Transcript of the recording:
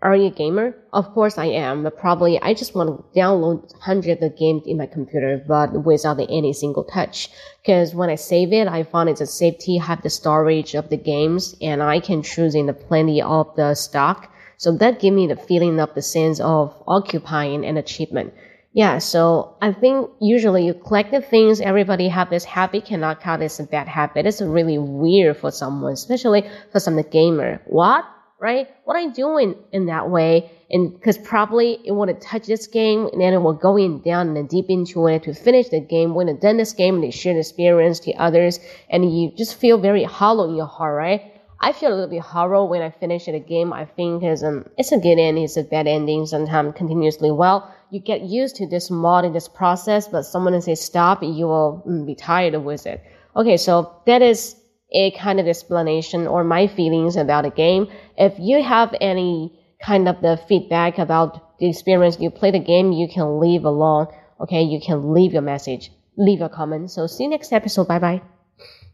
are you a gamer? Of course I am, but probably I just want to download hundreds of games in my computer, but without any single touch. Because when I save it, I find it's a safety, have the storage of the games, and I can choose in the plenty of the stock. So that give me the feeling of the sense of occupying and achievement. Yeah, so I think usually you collect the things, everybody have this habit, cannot count this a bad habit. It's really weird for someone, especially for some the gamer. What? Right? What are you doing in that way? And because probably it want to touch this game and then it will go in down and deep into it to finish the game. When it done this game, and they share the experience to others and you just feel very hollow in your heart, right? I feel a little bit hollow when I finish the game. I think it's, um, it's a good ending, it's a bad ending, sometimes continuously. Well, you get used to this mod and this process, but someone says stop, you will mm, be tired of with it. Okay, so that is a kind of explanation or my feelings about the game. If you have any kind of the feedback about the experience you play the game, you can leave along. Okay, you can leave your message, leave a comment. So see you next episode. Bye bye.